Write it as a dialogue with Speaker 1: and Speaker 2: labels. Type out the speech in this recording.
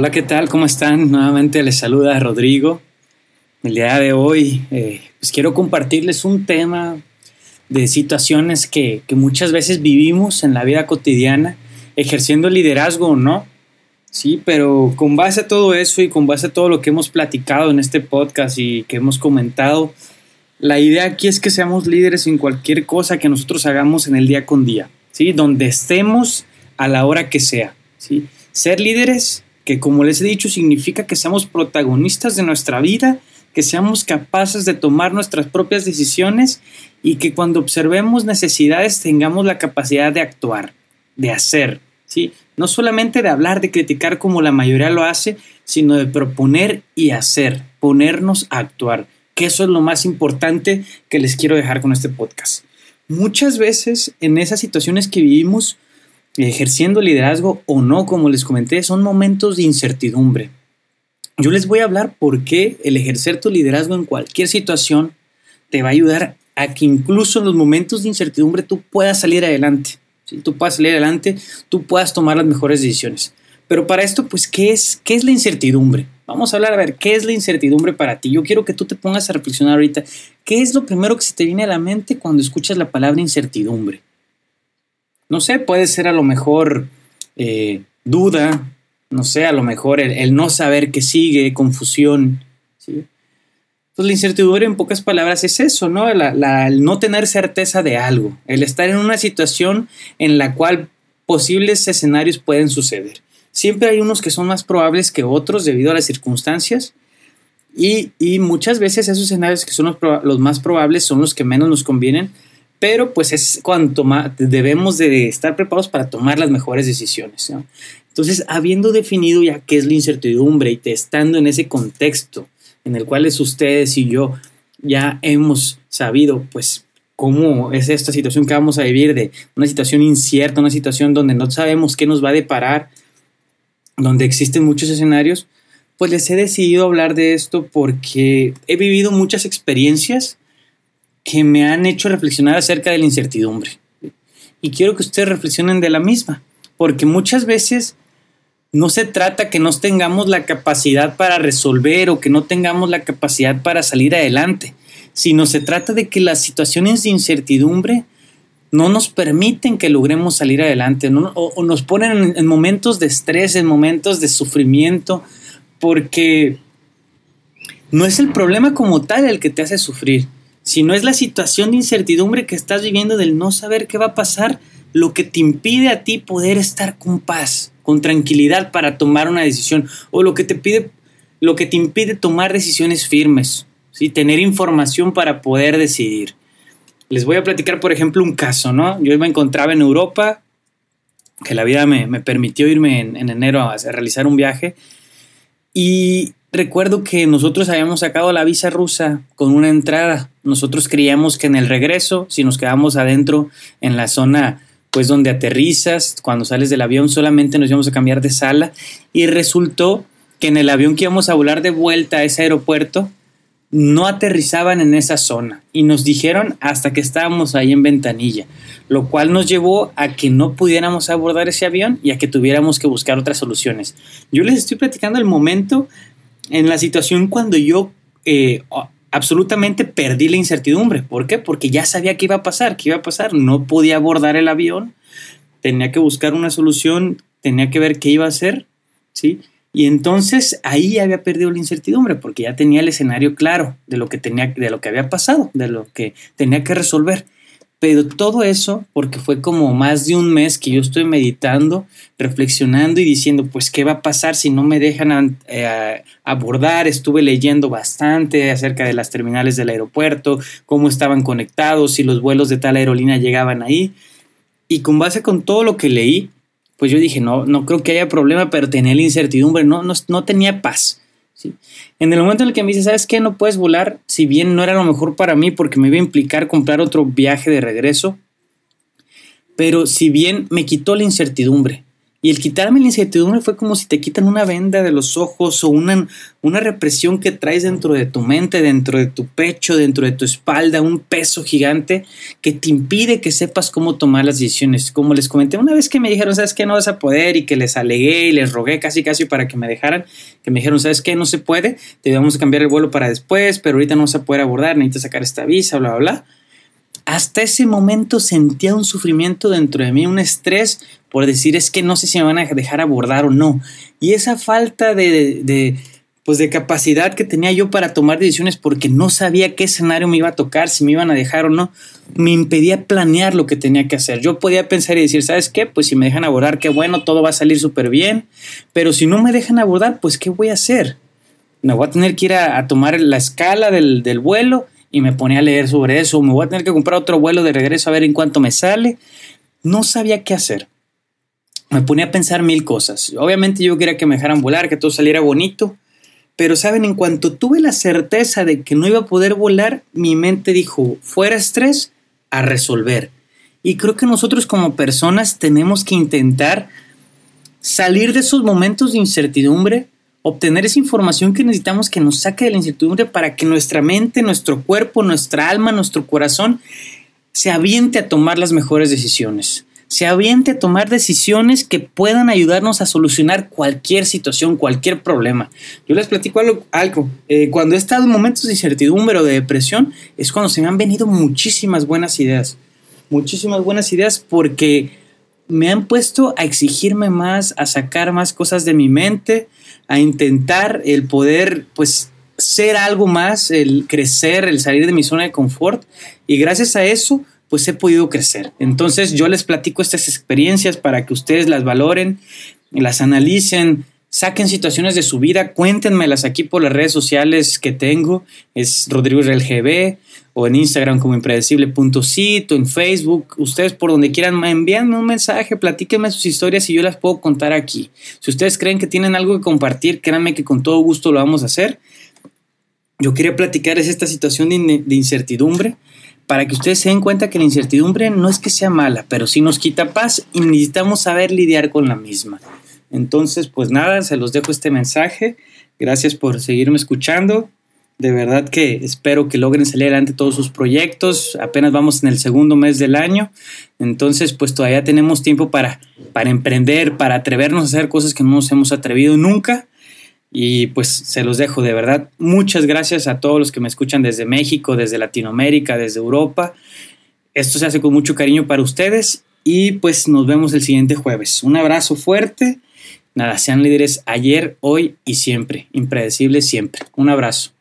Speaker 1: Hola, ¿qué tal? ¿Cómo están? Nuevamente les saluda Rodrigo. El día de hoy eh, pues quiero compartirles un tema de situaciones que, que, muchas veces vivimos en la vida cotidiana, ejerciendo liderazgo o no. Sí, pero con base a todo eso y con base a todo lo que hemos platicado en este podcast y que hemos comentado, la idea aquí es que seamos líderes en cualquier cosa que nosotros hagamos en el día con día, ¿sí? Donde estemos a la hora que sea, ¿sí? Ser líderes que como les he dicho significa que seamos protagonistas de nuestra vida, que seamos capaces de tomar nuestras propias decisiones y que cuando observemos necesidades tengamos la capacidad de actuar, de hacer, ¿sí? No solamente de hablar, de criticar como la mayoría lo hace, sino de proponer y hacer, ponernos a actuar, que eso es lo más importante que les quiero dejar con este podcast. Muchas veces en esas situaciones que vivimos, ejerciendo liderazgo o no, como les comenté, son momentos de incertidumbre. Yo les voy a hablar por qué el ejercer tu liderazgo en cualquier situación te va a ayudar a que incluso en los momentos de incertidumbre tú puedas salir adelante. Si tú puedas salir adelante, tú puedas tomar las mejores decisiones. Pero para esto, pues, ¿qué es, ¿qué es la incertidumbre? Vamos a hablar, a ver, ¿qué es la incertidumbre para ti? Yo quiero que tú te pongas a reflexionar ahorita. ¿Qué es lo primero que se te viene a la mente cuando escuchas la palabra incertidumbre? No sé, puede ser a lo mejor eh, duda, no sé, a lo mejor el, no saber qué sigue, confusión. ¿sí? Pues la incertidumbre en pocas palabras es eso, ¿no? el no tener certeza de algo, el estar en una situación en la cual posibles escenarios pueden suceder. Siempre hay unos que son más probables que otros debido a las circunstancias y, muchas veces esos escenarios que son los más probables son los que menos nos convienen pero pues es cuando debemos de estar preparados para tomar las mejores decisiones. Entonces, habiendo definido ya qué es la incertidumbre y estando en ese contexto en el cual es ustedes y yo ya hemos sabido pues cómo es esta situación que vamos a vivir de una situación incierta, una situación donde no sabemos qué nos va a deparar, donde existen muchos escenarios, pues les he decidido hablar de esto porque he vivido muchas experiencias que me han hecho reflexionar acerca de la incertidumbre. Y quiero que ustedes reflexionen de la misma, porque muchas veces no se trata que no tengamos la capacidad para resolver o que no tengamos la capacidad para salir adelante, sino se trata de que las situaciones de incertidumbre no nos permiten que logremos salir adelante o, nos ponen en momentos de estrés, en momentos de sufrimiento, porque no es el problema como tal el que te hace sufrir, si no es la situación de incertidumbre que estás viviendo del no saber qué va a pasar, lo que te impide a ti poder estar con paz, con tranquilidad para tomar una decisión, o lo que te pide, lo que te impide tomar decisiones firmes, ¿sí? tener información para poder decidir. Les voy a platicar, por ejemplo, un caso, ¿no? Yo me encontraba en Europa, que la vida me, permitió irme en, en enero a realizar un viaje, y recuerdo que nosotros habíamos sacado la visa rusa con una entrada. Nosotros creíamos que en el regreso, si nos quedamos adentro en la zona pues donde aterrizas, cuando sales del avión solamente nos íbamos a cambiar de sala y resultó que en el avión que íbamos a volar de vuelta a ese aeropuerto no aterrizaban en esa zona y nos dijeron hasta que estábamos ahí en ventanilla, lo cual nos llevó a que no pudiéramos abordar ese avión y a que tuviéramos que buscar otras soluciones. Yo les estoy platicando el momento en la situación cuando yo eh, absolutamente perdí la incertidumbre. ¿Por qué? Porque ya sabía qué iba a pasar, qué iba a pasar. No podía abordar el avión, tenía que buscar una solución, tenía que ver qué iba a hacer, ¿sí? Y entonces ahí había perdido la incertidumbre porque ya tenía el escenario claro de lo que tenía, de lo que había pasado, de lo que tenía que resolver. Pero todo eso, porque fue como más de un mes que yo estoy meditando, reflexionando y diciendo, pues, ¿qué va a pasar si no me dejan eh, abordar? Estuve leyendo bastante acerca de las terminales del aeropuerto, cómo estaban conectados, si los vuelos de tal aerolínea llegaban ahí. Y con base con todo lo que leí, pues yo dije, no, no creo que haya problema, pero tenía la incertidumbre, no, no, no tenía paz. En el momento en el que me dice, ¿sabes qué? No puedes volar, si bien no era lo mejor para mí porque me iba a implicar comprar otro viaje de regreso, pero si bien me quitó la incertidumbre Y el quitarme la incertidumbre fue como si te quitan una venda de los ojos o una, una represión que traes dentro de tu mente, dentro de tu pecho, dentro de tu espalda, un peso gigante que te impide que sepas cómo tomar las decisiones. Como les comenté una vez que me dijeron, ¿sabes qué? No vas a poder y que les alegué y les rogué casi casi para que me dejaran, que me dijeron, ¿sabes qué? No se puede, te vamos a cambiar el vuelo para después, pero ahorita no vas a poder abordar, necesitas sacar esta visa, bla, bla, bla hasta ese momento sentía un sufrimiento dentro de mí, un estrés por decir es que no sé si me van a dejar abordar o no. Y esa falta de, pues de capacidad que tenía yo para tomar decisiones porque no sabía qué escenario me iba a tocar, si me iban a dejar o no, me impedía planear lo que tenía que hacer. Yo podía pensar y decir, ¿sabes qué? Pues si me dejan abordar, qué bueno, todo va a salir súper bien, pero si no me dejan abordar, pues ¿qué voy a hacer? Me voy a tener que ir a, tomar la escala del, del vuelo y me ponía a leer sobre eso, me voy a tener que comprar otro vuelo de regreso a ver en cuánto me sale. No sabía qué hacer me ponía a pensar mil cosas. Obviamente yo quería que me dejaran volar, que todo saliera bonito, pero saben, en cuanto tuve la certeza de que no iba a poder volar, mi mente dijo, fuera estrés, a resolver. Y creo que nosotros como personas tenemos que intentar salir de esos momentos de incertidumbre, obtener esa información que necesitamos que nos saque de la incertidumbre para que nuestra mente, nuestro cuerpo, nuestra alma, nuestro corazón se aviente a tomar las mejores decisiones se aviente a tomar decisiones que puedan ayudarnos a solucionar cualquier situación, cualquier problema. Yo les platico algo. Eh, cuando he estado en momentos de incertidumbre o de depresión, es cuando se me han venido muchísimas buenas ideas. Muchísimas buenas ideas porque me han puesto a exigirme más, a sacar más cosas de mi mente, a intentar el poder, pues, ser algo más, el crecer, el salir de mi zona de confort. Y gracias a eso, pues he podido crecer. Entonces yo les platico estas experiencias para que ustedes las valoren, las analicen, saquen situaciones de su vida, cuéntenmelas aquí por las redes sociales que tengo, es Rodrigo GB o en Instagram como impredecible.cito, en Facebook, ustedes por donde quieran, envíenme un mensaje, platíquenme sus historias y yo las puedo contar aquí. Si ustedes creen que tienen algo que compartir, créanme que con todo gusto lo vamos a hacer. Yo quería platicar esta situación de incertidumbre para que ustedes se den cuenta que la incertidumbre no es que sea mala, pero sí nos quita paz y necesitamos saber lidiar con la misma. Entonces, pues nada, se los dejo este mensaje. Gracias por seguirme escuchando. De verdad que espero que logren salir adelante todos sus proyectos. Apenas vamos en el segundo mes del año. Entonces, pues todavía tenemos tiempo para, para emprender, para atrevernos a hacer cosas que no nos hemos atrevido nunca. Y pues se los dejo de verdad. Muchas gracias a todos los que me escuchan desde México, desde Latinoamérica, desde Europa. Esto se hace con mucho cariño para ustedes y pues nos vemos el siguiente jueves. Un abrazo fuerte. Nada, sean líderes ayer, hoy y siempre. Impredecibles siempre. Un abrazo.